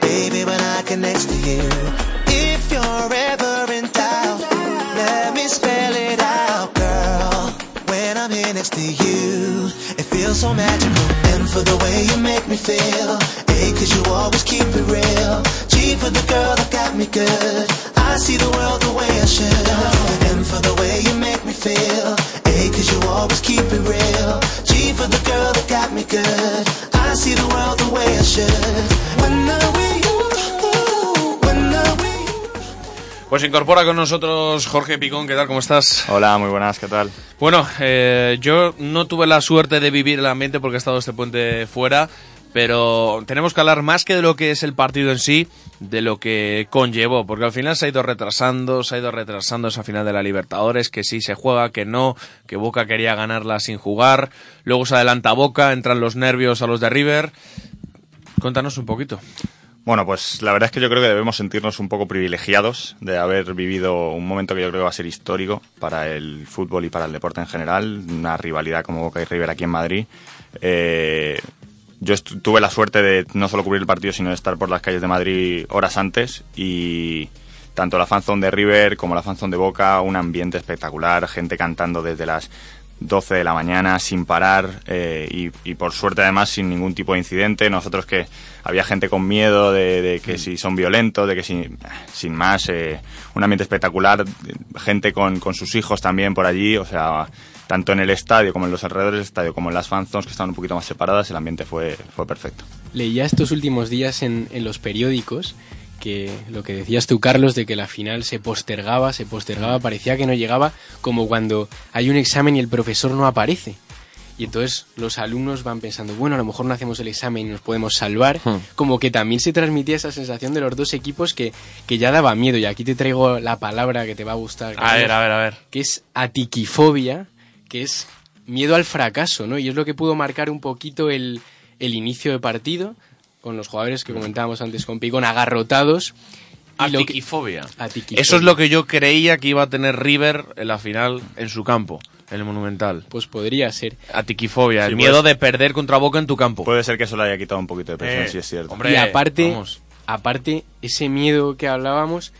baby, when I get next to you. If you're ever in doubt, let me spell it out, girl. When I'm here next to you, it feels so magical. And for the way you make me feel, A, cause you always keep it real. G for the girl that got me good. Incorpora con nosotros Jorge Picón, ¿qué tal? ¿Cómo estás? Hola, muy buenas, ¿qué tal? Bueno, eh, yo no tuve la suerte de vivir el ambiente porque he estado este puente fuera, pero tenemos que hablar más que de lo que es el partido en sí, de lo que conllevó, porque al final se ha ido retrasando, se ha ido retrasando esa final de la Libertadores, que sí se juega, que no, que Boca quería ganarla sin jugar, luego se adelanta Boca, entran los nervios a los de River. Cuéntanos un poquito. Bueno, pues la verdad es que yo creo que debemos sentirnos un poco privilegiados de haber vivido un momento que yo creo que va a ser histórico para el fútbol y para el deporte en general, una rivalidad como Boca y River aquí en Madrid. Eh, yo tuve la suerte de no solo cubrir el partido, sino de estar por las calles de Madrid horas antes y tanto la fanzone de River como la fanzone de Boca, un ambiente espectacular, gente cantando desde las 12 de la mañana sin parar eh, y, y por suerte además sin ningún tipo de incidente. Nosotros que había gente con miedo de, de que si son violentos, de que si, sin más, eh, un ambiente espectacular, gente con, con sus hijos también por allí, o sea, tanto en el estadio como en los alrededores del estadio como en las fanzones que estaban un poquito más separadas, el ambiente fue, fue perfecto. Leía estos últimos días en, en los periódicos que lo que decías tú, Carlos, de que la final se postergaba, se postergaba, parecía que no llegaba, como cuando hay un examen y el profesor no aparece. Y entonces los alumnos van pensando, bueno, a lo mejor no hacemos el examen y nos podemos salvar. Hmm. Como que también se transmitía esa sensación de los dos equipos que, que ya daba miedo. Y aquí te traigo la palabra que te va a gustar. A ver, a ver, a ver. Que es atiquifobia, que es miedo al fracaso, ¿no? Y es lo que pudo marcar un poquito el, el inicio de partido con los jugadores que comentábamos antes con Picón agarrotados. Que- Atiquifobia. Atiquifobia. Eso es lo que yo creía que iba a tener River en la final en su campo, en el Monumental. Pues podría ser. Atiquifobia, Sí, el miedo pues- de perder contra Boca en tu campo. Puede ser que eso le haya quitado un poquito de presión, Eh, si es cierto. hombre, y aparte, vamos. aparte, ese miedo que hablábamos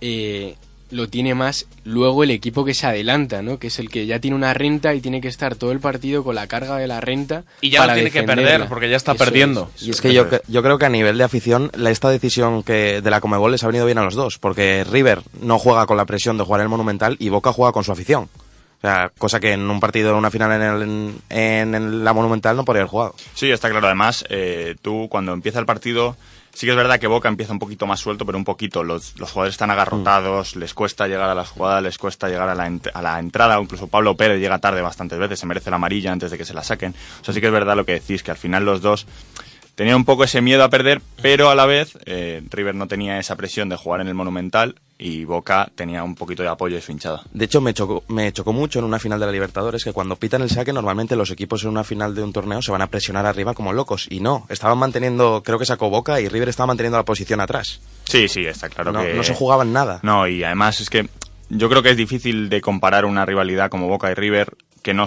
eh, lo tiene más luego el equipo que se adelanta, ¿no? Que es el que ya tiene una renta y tiene que estar todo el partido con la carga de la renta. Y ya para tiene que perder, porque ya está Eso perdiendo. es, Y es que yo, yo creo que a nivel de afición, la- esta decisión que de la Comebol les ha venido bien a los dos, porque River no juega con la presión de jugar en el Monumental y Boca juega con su afición. O sea, cosa que en un partido, en una final en, el- en, en la Monumental no podría haber jugado. Sí, está claro. Además, eh, tú cuando empieza el partido, sí que es verdad que Boca empieza un poquito más suelto, pero un poquito. Los, los jugadores están agarrotados, les cuesta llegar a las jugadas, les cuesta llegar a la, a la entrada. Incluso Pablo Pérez llega tarde bastantes veces, se merece la amarilla antes de que se la saquen. O sea, sí que es verdad lo que decís, que al final los dos tenían un poco ese miedo a perder, pero a la vez eh, River no tenía esa presión de jugar en el Monumental y Boca tenía un poquito de apoyo de su hinchada. De hecho, me chocó, me chocó mucho en una final de la Libertadores que cuando pitan el saque, normalmente los equipos en una final de un torneo se van a presionar arriba como locos. Y no, estaban manteniendo, creo que sacó Boca y River estaba manteniendo la posición atrás. Sí, sí, está claro no, que... no se jugaban nada. No, y además es que yo creo que es difícil de comparar una rivalidad como Boca y River que no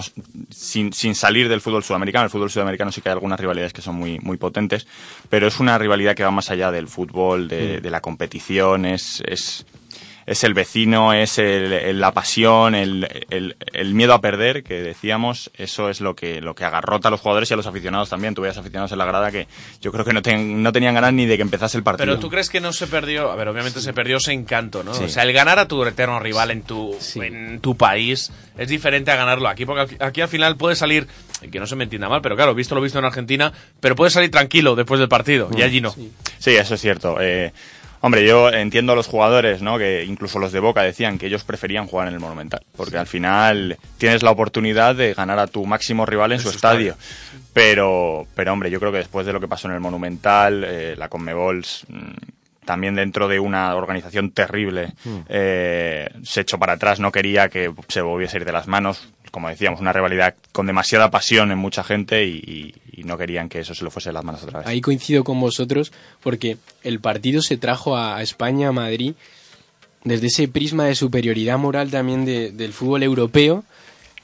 sin, sin salir del fútbol sudamericano. El fútbol sudamericano sí que hay algunas rivalidades que son muy, muy potentes, pero es una rivalidad que va más allá del fútbol, de, de la competición, es, es, es el vecino, es el- el- la pasión, el, el- el miedo a perder, que decíamos, eso es lo que, lo que agarrota a los jugadores y a los aficionados también. Tú veías aficionados en la grada que yo creo que no, ten- no tenían ganas ni de que empezase el partido. Pero tú crees que no se perdió, a ver, obviamente se perdió ese encanto, ¿no? Sí. O sea, el ganar a tu eterno rival en tu, en tu país es diferente a ganarlo aquí, porque aquí al final puede salir, que no se me entienda mal, pero claro, visto lo visto en Argentina, pero puede salir tranquilo después del partido, y allí no. Sí, eso es cierto. Eh, hombre, yo entiendo a los jugadores, ¿no? Que incluso los de Boca decían que ellos preferían jugar en el Monumental, porque al final tienes la oportunidad de ganar a tu máximo rival en, su, estadio. Pero, pero hombre, yo creo que después de lo que pasó en el Monumental, eh, la Conmebol mm, también dentro de una organización terrible Mm. eh, se echó para atrás, no quería que se volviese a ir de las manos. Como decíamos, una rivalidad con demasiada pasión en mucha gente y, y- y no querían que eso se lo fuese las manos otra vez. Ahí coincido con vosotros porque el partido se trajo a a España, a Madrid, desde ese prisma de superioridad moral también de- del fútbol europeo,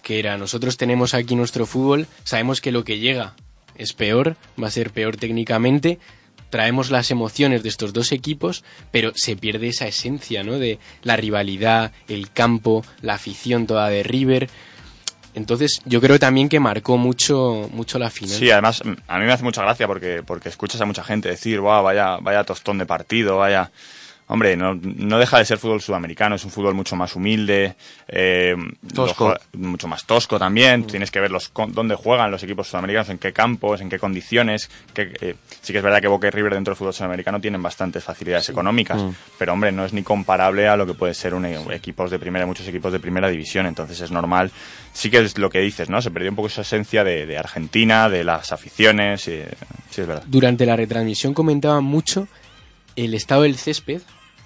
que era nosotros tenemos aquí nuestro fútbol, sabemos que lo que llega es peor, va a ser peor técnicamente, traemos las emociones de estos dos equipos, pero se pierde esa esencia, ¿no? De la rivalidad, el campo, la afición toda de River. Entonces, yo creo también que marcó mucho, mucho la final. Sí, además a mí me hace mucha gracia porque, porque escuchas a mucha gente decir, wow, vaya, vaya tostón de partido, vaya... Hombre, no, no deja de ser fútbol sudamericano, es un fútbol mucho más humilde, eh, Tosco. los jue- mucho más tosco también. Tienes que ver los, con- dónde juegan los equipos sudamericanos, en qué campos, en qué condiciones. Que, eh, sí que es verdad que Boca y River dentro del fútbol sudamericano tienen bastantes facilidades económicas, Mm. pero hombre, no es ni comparable a lo que puede ser un e- equipos de primera, muchos equipos de primera división. Entonces es normal. Sí que es lo que dices, ¿no? Se perdió un poco esa esencia de, de Argentina, de las aficiones. y- sí, es verdad. Durante la retransmisión comentaban mucho el estado del césped,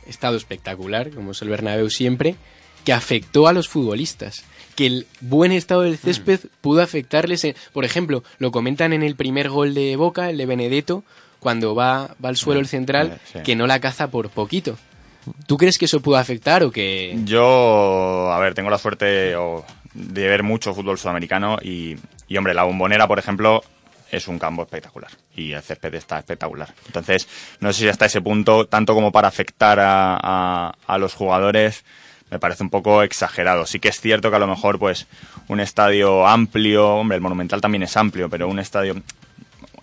estado espectacular, como es el Bernabéu siempre, que afectó a los futbolistas. Que el buen estado del césped pudo afectarles. en- por ejemplo, lo comentan en el primer gol de Boca, el de Benedetto, cuando va, va al suelo el central, sí. que no la caza por poquito. ¿Tú crees que eso pudo afectar o que...? Yo, a ver, tengo la suerte de ver mucho fútbol sudamericano y, y, hombre, la bombonera, por ejemplo, es un campo espectacular y el césped está espectacular. Entonces, no sé si hasta ese punto, tanto como para afectar a, a- a los jugadores, me parece un poco exagerado. Sí que es cierto que a lo mejor, pues, un estadio amplio, hombre, el Monumental también es amplio, pero un estadio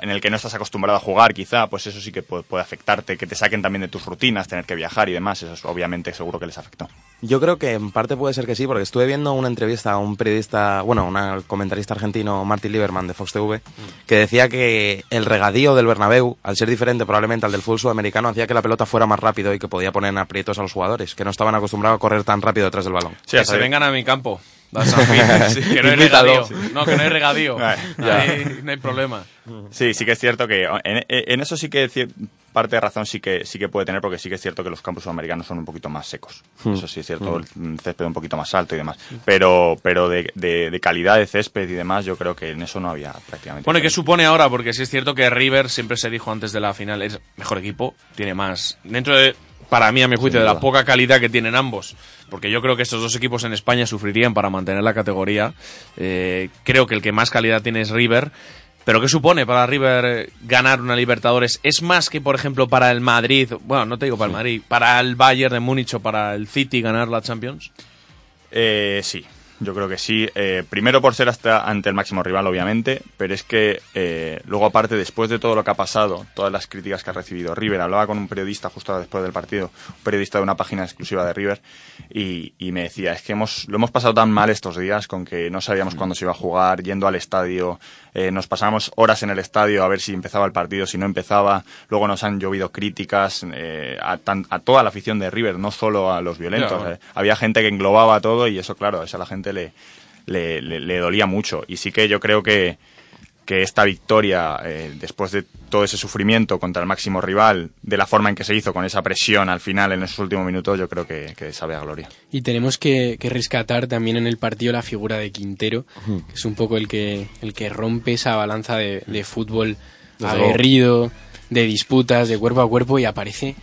en el que no estás acostumbrado a jugar, quizá, pues eso sí que puede, puede afectarte, que te saquen también de tus rutinas, tener que viajar y demás, eso es- obviamente seguro que les afectó. Yo creo que en parte puede ser que sí, porque estuve viendo una entrevista a un periodista, bueno, un comentarista argentino, Martin Lieberman de Fox TV, que decía que el regadío del Bernabéu, al ser diferente probablemente al del fútbol sudamericano, hacía que la pelota fuera más rápido y que podía poner en aprietos a los jugadores, que no hay acostumbrados a correr tan rápido detrás del balón. que se vengan a mi campo. [LAUGHS] Sí, que no hay regadío. No, que no hay regadío. [LAUGHS] No hay, no hay problema. Sí, sí que es cierto que en, en eso sí que parte de razón sí que sí que puede tener porque sí que es cierto que los campos sudamericanos son un poquito más secos. Hmm. Eso sí es cierto, Hmm. el césped un poquito más alto y demás. Pero pero de, de- de calidad de césped y demás yo creo que en eso no había prácticamente. Bueno, ¿y qué supone ahora? Porque sí es cierto que River siempre se dijo antes de la final es mejor equipo, tiene más. Dentro de, para mí, a mi juicio, de la poca calidad que tienen ambos, porque yo creo que estos dos equipos en España sufrirían para mantener la categoría. eh, creo que el que más calidad tiene es River. Pero ¿qué supone para River ganar una Libertadores? ¿Es más que, por ejemplo, para el Madrid, bueno, no te digo para el Madrid, para el Bayern de Múnich o para el City ganar la Champions? Eh, sí, yo creo que sí. Eh, primero por ser hasta ante el máximo rival, obviamente, pero es que eh, luego aparte, después de todo lo que ha pasado, todas las críticas que ha recibido River, hablaba con un periodista justo después del partido, un periodista de una página exclusiva de River, y, y me decía, es que hemos, lo hemos pasado tan mal estos días con que no sabíamos cuándo se iba a jugar, yendo al estadio, eh, nos pasábamos horas en el estadio a ver si empezaba el partido, si no empezaba, luego nos han llovido críticas eh, a, tan- a toda la afición de River, no solo a los violentos. Bueno. eh. Había gente que englobaba todo y eso, claro, eso a la gente le, le, le- le dolía mucho. Y sí que yo creo que, que esta victoria, eh, después de todo ese sufrimiento contra el máximo rival, de la forma en que se hizo, con esa presión al final en esos últimos minutos, yo creo que, que sabe a gloria. Y tenemos que, que rescatar también en el partido la figura de Quintero, que es un poco el que, el que rompe esa balanza de, de fútbol aguerrido, de disputas, de cuerpo a cuerpo, y aparece.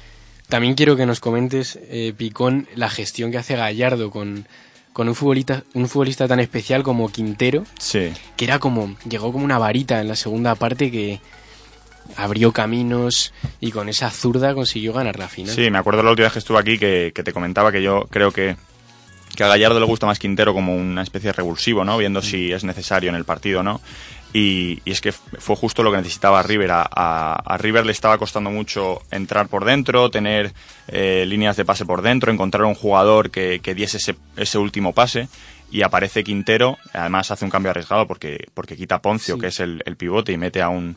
También quiero que nos comentes, eh, Picón, la gestión que hace Gallardo con, con un futbolista, un futbolista tan especial como Quintero, Sí. que era como, llegó como una varita en la segunda parte que abrió caminos y con esa zurda consiguió ganar la final. Sí, me acuerdo la última vez que estuve aquí que, que te comentaba que yo creo que, que a Gallardo le gusta más Quintero como una especie de revulsivo, ¿no? Viendo si es necesario en el partido no. Y, y es que fue justo lo que necesitaba River. A, a- a River le estaba costando mucho entrar por dentro, tener eh, líneas de pase por dentro, encontrar un jugador que, que diese ese, ese último pase. Y aparece Quintero, además hace un cambio arriesgado porque, porque quita a Poncio, Sí. que es el, el pivote, y mete a un,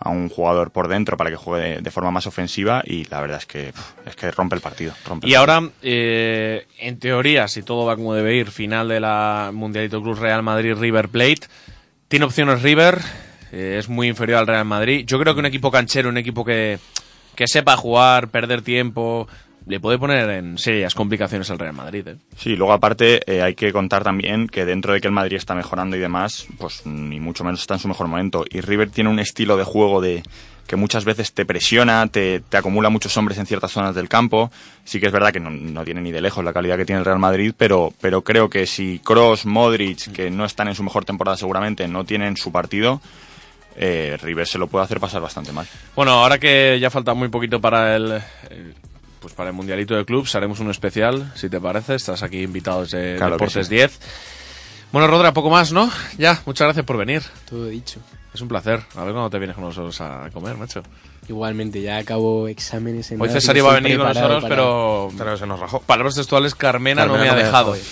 a un jugador por dentro para que juegue de, de forma más ofensiva. Y la verdad es que, es que rompe el partido. rompe el Y partido. ahora, eh, en teoría, si todo va como debe ir, final de la Mundialito Cruz Real Madrid-River Plate, tiene opciones River, eh, es muy inferior al Real Madrid. Yo creo que un equipo canchero, un equipo que, que sepa jugar, perder tiempo, le puede poner en serias complicaciones al Real Madrid. ¿eh? Sí, luego aparte eh, hay que contar también que dentro de que el Madrid está mejorando y demás, pues ni mucho menos está en su mejor momento. Y River tiene un estilo de juego de que muchas veces te presiona, te, te acumula muchos hombres en ciertas zonas del campo. Sí que es verdad que no, no tiene ni de lejos la calidad que tiene el Real Madrid, pero, pero creo que si Cross, Modric, que no están en su mejor temporada seguramente, no tienen su partido, eh, River se lo puede hacer pasar bastante mal. Bueno, ahora que ya falta muy poquito para el, el- pues para el Mundialito de Clubs, haremos un especial, si te parece. Estás aquí invitado desde Claro Deportes sí. 10. Bueno, Rodra, poco más, ¿no? Ya, muchas gracias por venir. Todo dicho. Es un placer. A ver cuándo te vienes con nosotros a comer, macho. Igualmente, ya acabo exámenes en Hoy César iba a venir con nosotros, para- pero... se nos rajó. Palabras textuales, Carmena, no Carmena me ha no me dejado. dejó,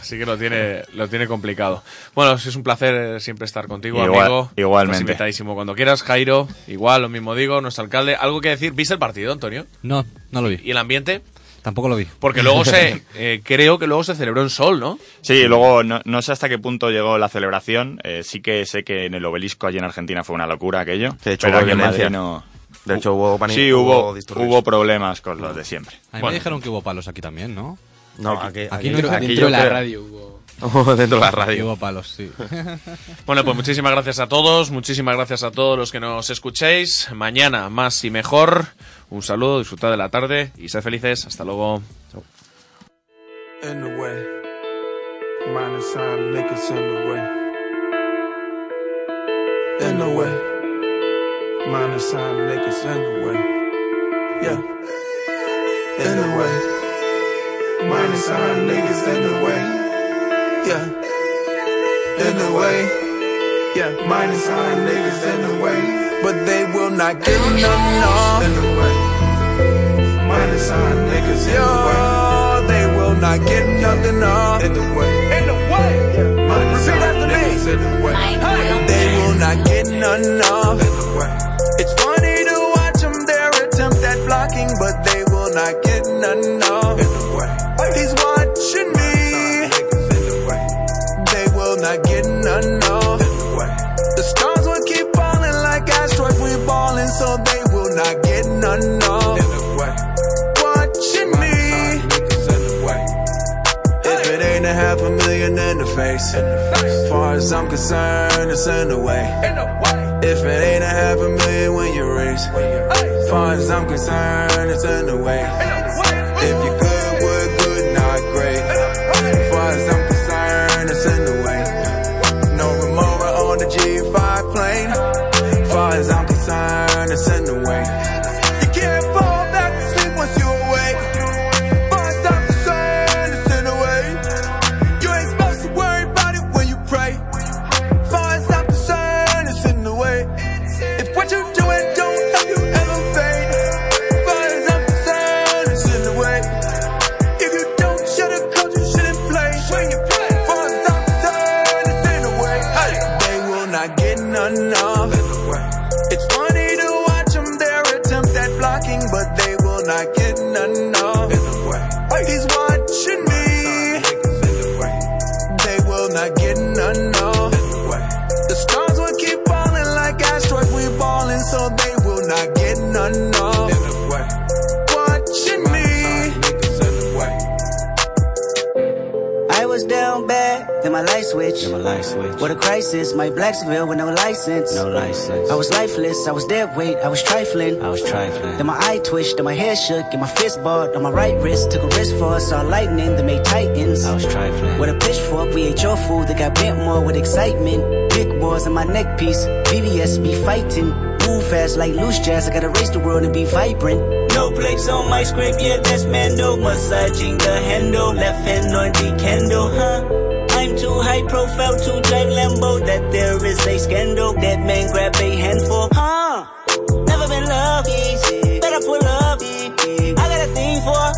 Así que lo tiene, lo tiene complicado. Bueno, es un placer siempre estar contigo, Igual- amigo. igualmente. Estás invitadísimo cuando quieras. Jairo, igual, lo mismo digo, nuestro alcalde. ¿Algo que decir? ¿Viste el partido, Antonio? No, no lo vi. ¿Y el ambiente? Tampoco lo vi. Porque luego se, [LAUGHS] eh, creo que luego se celebró en Sol, ¿no? Sí, luego no, no sé hasta qué punto llegó la celebración. Eh, sí que sé que en el obelisco allí en Argentina fue una locura aquello. De hecho, pero hubo aquí en violencia. Madrid no. De hecho, hubo pani- Sí, hubo hubo, problemas con los de siempre. A mí me dijeron que hubo palos aquí también, ¿no? No, aquí, Aquí Dentro, no dentro yo de la creo- radio hubo... [LAUGHS] dentro de la radio. palos, sí. [LAUGHS] Bueno, pues muchísimas gracias a todos, muchísimas gracias a todos los que nos escuchéis. Mañana más y mejor. Un saludo, disfrutad de la tarde y sed felices. Hasta luego. Chao. in the way. Minus sign niggas in the way. Yeah. In the way. Minus sign niggas in the way. Yeah. In the way. Yeah. Minus sign niggas in the way. but they will not get none off. In the way. Minus sign niggas in the way. They will not get nothing off. In the way. In the way. Minus Repeat after me. In the way. They will not get none off. In the way. It's funny to watch them their attempt at blocking, but they will not get none off. Not getting none off. The stars will keep falling like asteroids. We balling, so they will not get none off. Watching me. If it ain't a half a million in the face, as far as I'm concerned, it's in the way. If it ain't a half a million when you raise, far as I'm concerned, it's in the way. Concerned, it's in the No. I was lifeless, I was dead weight, I was trifling. I was trifling. Then my eye twitched, then my head shook, and my fist balled on my right wrist. Took a risk for us, saw lightning, that made titans. I was trifling. With a pitchfork, we ate your food that got bent more with excitement. Big wars in my neck piece, VVS be fighting. Move fast like loose jazz, I gotta race the world and be vibrant. No brakes on my script, yeah, that's Mando. Massaging the handle, left hand on the candle, huh? I'm too high profile to drive Lambo. That there is a scandal. That man grab a handful, huh? Never been lucky, better pull up. I got a thing for.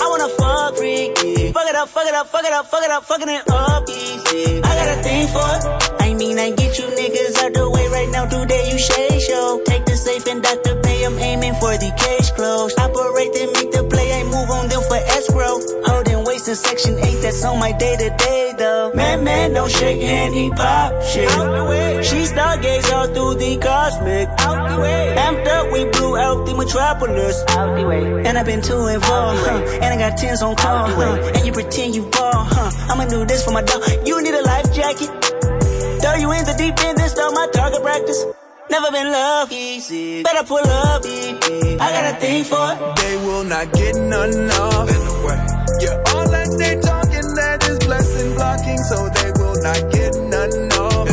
I wanna fuck freaky. Fuck it up, fuck it up, fuck it up, fuck it up, fucking it up easy. I got a thing for. I mean, I get you niggas out the way right now. Today you shade show. Take the safe and Dr. Pay. I'm aiming for the case closed. Operate then make the play. I move on them for escrow. Holding in section 8. That's on my day to day though. Man, man, don't shake hand. He pop shit. Out the way. She stargaze all through the cosmic. Out the way. Amped up, we blew out the metropolis. Out the way. And I've been too involved, huh? And I got tens on call, huh? And you pretend you ball, huh? I'ma do this for my dog. You need a life jacket. Throw you in the deep end, this start my target practice. Never been love easy. Better pull up. I got a thing for it. They will not get none off. Not get none off.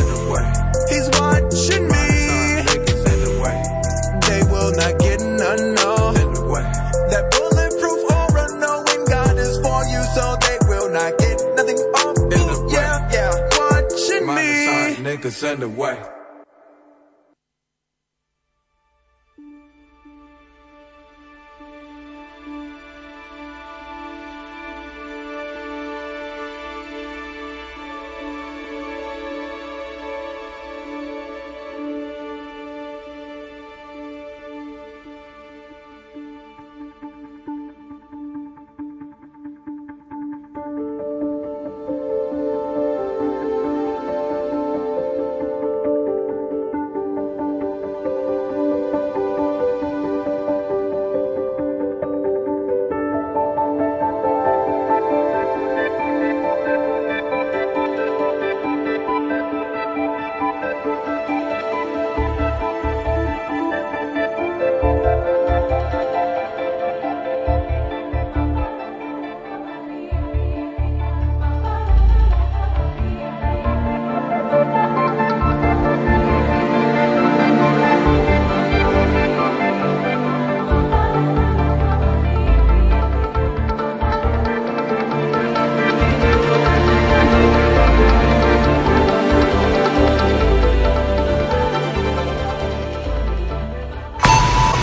He's watching me. They will not get none off. That bulletproof aura, knowing God is for you, so they will not get nothing off. Yeah, yeah, watching me. Niggas in the way.